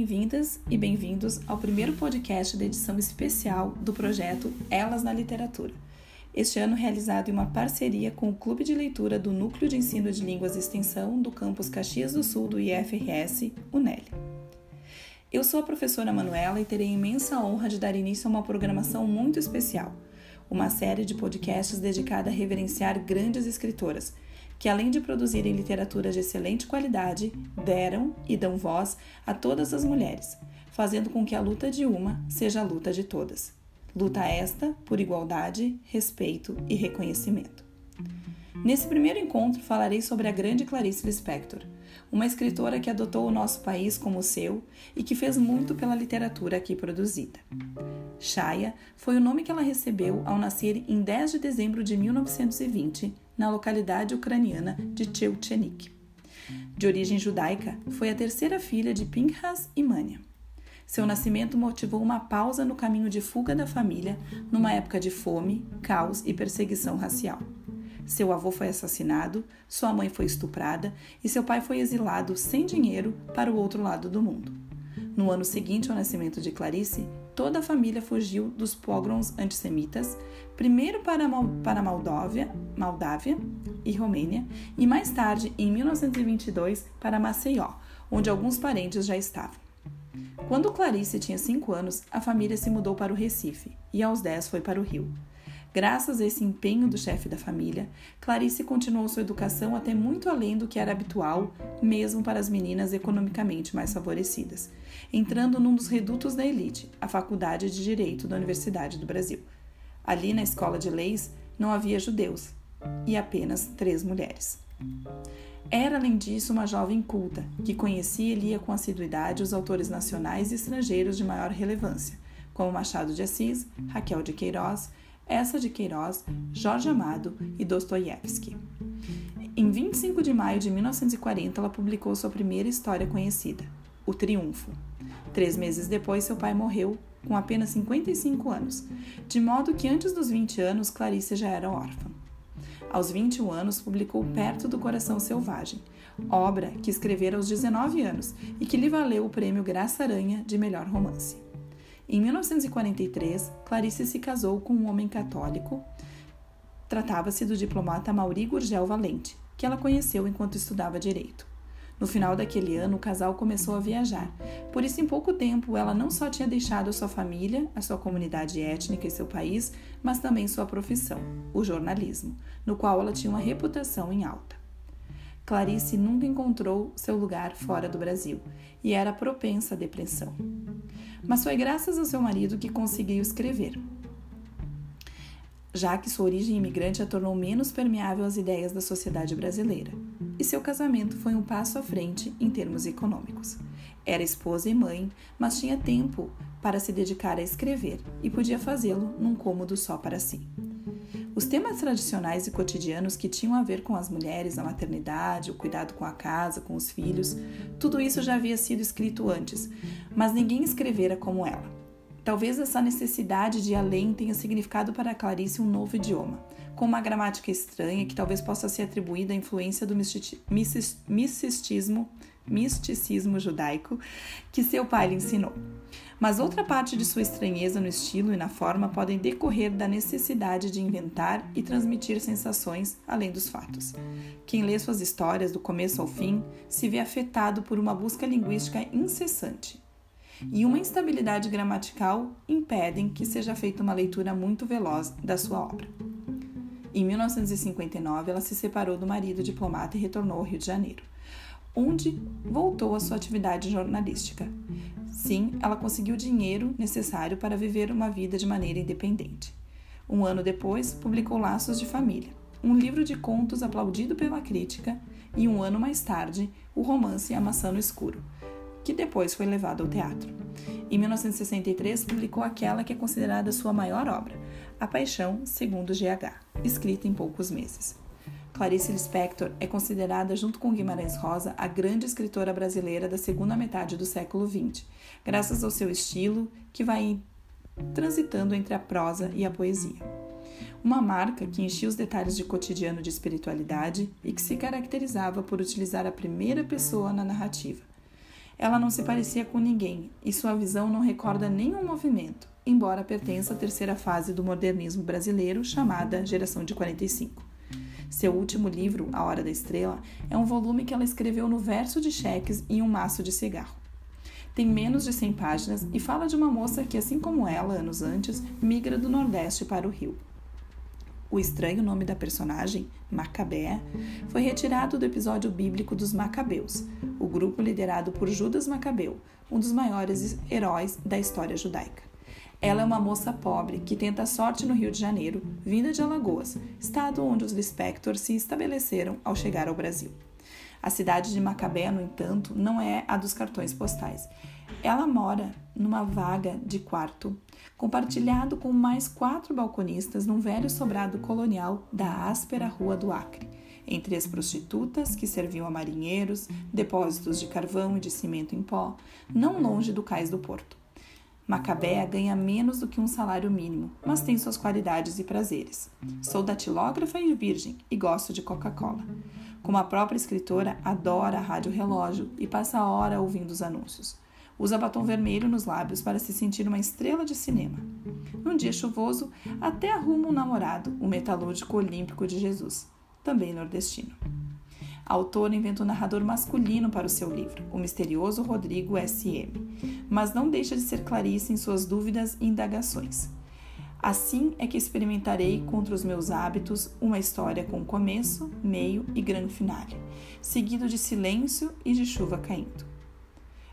Bem-vindas e bem-vindos ao primeiro podcast da edição especial do projeto Elas na Literatura. Este ano realizado em uma parceria com o Clube de Leitura do Núcleo de Ensino de Línguas e Extensão do campus Caxias do Sul do IFRS, UNEL. Eu sou a professora Manuela e terei a imensa honra de dar início a uma programação muito especial, uma série de podcasts dedicada a reverenciar grandes escritoras que, além de produzirem literatura de excelente qualidade, deram e dão voz a todas as mulheres, fazendo com que a luta de uma seja a luta de todas. Luta esta por igualdade, respeito e reconhecimento. Nesse primeiro encontro falarei sobre a grande Clarice Lispector, uma escritora que adotou o nosso país como seu e que fez muito pela literatura aqui produzida. Chaya foi o nome que ela recebeu ao nascer em 10 de dezembro de 1920 na localidade ucraniana de Cheuchenik. De origem judaica, foi a terceira filha de Pinchas e Mania. Seu nascimento motivou uma pausa no caminho de fuga da família numa época de fome, caos e perseguição racial. Seu avô foi assassinado, sua mãe foi estuprada e seu pai foi exilado sem dinheiro para o outro lado do mundo. No ano seguinte ao nascimento de Clarice, toda a família fugiu dos pogroms antissemitas, primeiro para, para Moldóvia, Moldávia e Romênia, e mais tarde, em 1922, para Maceió, onde alguns parentes já estavam. Quando Clarice tinha 5 anos, a família se mudou para o Recife e aos 10 foi para o Rio. Graças a esse empenho do chefe da família, Clarice continuou sua educação até muito além do que era habitual, mesmo para as meninas economicamente mais favorecidas, entrando num dos redutos da elite, a Faculdade de Direito da Universidade do Brasil. Ali, na escola de leis, não havia judeus e apenas três mulheres. Era, além disso, uma jovem culta, que conhecia e lia com assiduidade os autores nacionais e estrangeiros de maior relevância, como Machado de Assis, Raquel de Queiroz, essa de Queiroz, Jorge Amado e Dostoiévski. Em 25 de maio de 1940, ela publicou sua primeira história conhecida, O Triunfo. Três meses depois, seu pai morreu, com apenas 55 anos, de modo que antes dos 20 anos, Clarice já era órfã. Aos 21 anos, publicou Perto do Coração Selvagem, obra que escrevera aos 19 anos e que lhe valeu o prêmio Graça Aranha de melhor romance. Em 1943, Clarice se casou com um homem católico. Tratava-se do diplomata Mauri Gurgel Valente, que ela conheceu enquanto estudava direito. No final daquele ano, o casal começou a viajar. Por isso, em pouco tempo, ela não só tinha deixado a sua família, a sua comunidade étnica e seu país, mas também sua profissão, o jornalismo, no qual ela tinha uma reputação em alta. Clarice nunca encontrou seu lugar fora do Brasil e era propensa à depressão mas foi graças ao seu marido que conseguiu escrever, já que sua origem imigrante a tornou menos permeável às ideias da sociedade brasileira. E seu casamento foi um passo à frente em termos econômicos. Era esposa e mãe, mas tinha tempo para se dedicar a escrever e podia fazê-lo num cômodo só para si. Os temas tradicionais e cotidianos que tinham a ver com as mulheres, a maternidade, o cuidado com a casa, com os filhos, tudo isso já havia sido escrito antes, mas ninguém escrevera como ela. Talvez essa necessidade de ir além tenha significado para Clarice um novo idioma, com uma gramática estranha que talvez possa ser atribuída à influência do misticismo, misticismo judaico que seu pai lhe ensinou. Mas outra parte de sua estranheza no estilo e na forma podem decorrer da necessidade de inventar e transmitir sensações além dos fatos. Quem lê suas histórias do começo ao fim se vê afetado por uma busca linguística incessante. E uma instabilidade gramatical impedem que seja feita uma leitura muito veloz da sua obra. Em 1959, ela se separou do marido diplomata e retornou ao Rio de Janeiro onde voltou à sua atividade jornalística. Sim, ela conseguiu o dinheiro necessário para viver uma vida de maneira independente. Um ano depois, publicou Laços de Família, um livro de contos aplaudido pela crítica, e um ano mais tarde, o romance A Maçã no Escuro, que depois foi levado ao teatro. Em 1963, publicou aquela que é considerada sua maior obra, A Paixão segundo GH, escrita em poucos meses. Clarice Lispector é considerada, junto com Guimarães Rosa, a grande escritora brasileira da segunda metade do século XX, graças ao seu estilo, que vai transitando entre a prosa e a poesia. Uma marca que enchia os detalhes de cotidiano de espiritualidade e que se caracterizava por utilizar a primeira pessoa na narrativa. Ela não se parecia com ninguém e sua visão não recorda nenhum movimento, embora pertença à terceira fase do modernismo brasileiro, chamada Geração de 45. Seu último livro, A Hora da Estrela, é um volume que ela escreveu no verso de cheques e um maço de cigarro. Tem menos de 100 páginas e fala de uma moça que, assim como ela, anos antes, migra do Nordeste para o Rio. O estranho nome da personagem, Macabé, foi retirado do episódio bíblico dos Macabeus, o grupo liderado por Judas Macabeu, um dos maiores heróis da história judaica. Ela é uma moça pobre que tenta sorte no Rio de Janeiro, vinda de Alagoas, estado onde os Lispector se estabeleceram ao chegar ao Brasil. A cidade de Macabé, no entanto, não é a dos cartões postais. Ela mora numa vaga de quarto, compartilhado com mais quatro balconistas num velho sobrado colonial da áspera Rua do Acre, entre as prostitutas que serviam a marinheiros, depósitos de carvão e de cimento em pó, não longe do cais do porto. Macabea ganha menos do que um salário mínimo, mas tem suas qualidades e prazeres. Sou datilógrafa e virgem e gosto de Coca-Cola. Como a própria escritora, adora rádio relógio e passa a hora ouvindo os anúncios. Usa batom vermelho nos lábios para se sentir uma estrela de cinema. Num dia chuvoso, até arruma um namorado, o metalúrgico olímpico de Jesus, também nordestino. A autora inventa um narrador masculino para o seu livro, o misterioso Rodrigo S.M., mas não deixa de ser Clarice em suas dúvidas e indagações. Assim é que experimentarei contra os meus hábitos uma história com começo, meio e grande finale, seguido de silêncio e de chuva caindo.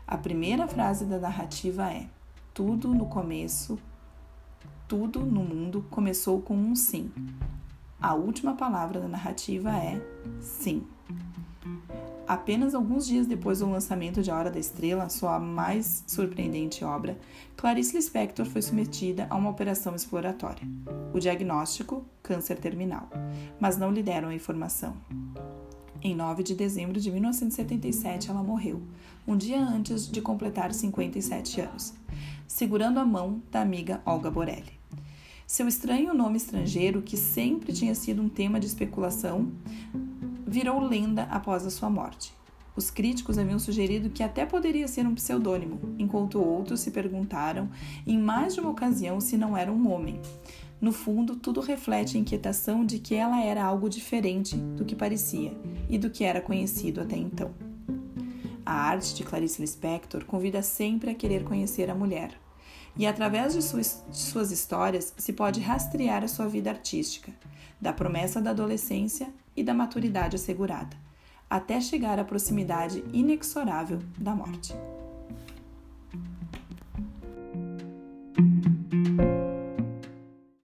A primeira frase da narrativa é: Tudo no começo, tudo no mundo começou com um sim. A última palavra da narrativa é sim. Apenas alguns dias depois do lançamento de A Hora da Estrela, sua mais surpreendente obra, Clarice Lispector foi submetida a uma operação exploratória. O diagnóstico: câncer terminal. Mas não lhe deram a informação. Em 9 de dezembro de 1977, ela morreu, um dia antes de completar 57 anos, segurando a mão da amiga Olga Borelli. Seu estranho nome estrangeiro, que sempre tinha sido um tema de especulação, virou lenda após a sua morte. Os críticos haviam sugerido que até poderia ser um pseudônimo, enquanto outros se perguntaram, em mais de uma ocasião, se não era um homem. No fundo, tudo reflete a inquietação de que ela era algo diferente do que parecia e do que era conhecido até então. A arte de Clarice Lispector convida sempre a querer conhecer a mulher, e através de suas, de suas histórias se pode rastrear a sua vida artística, da promessa da adolescência e da maturidade assegurada, até chegar à proximidade inexorável da morte.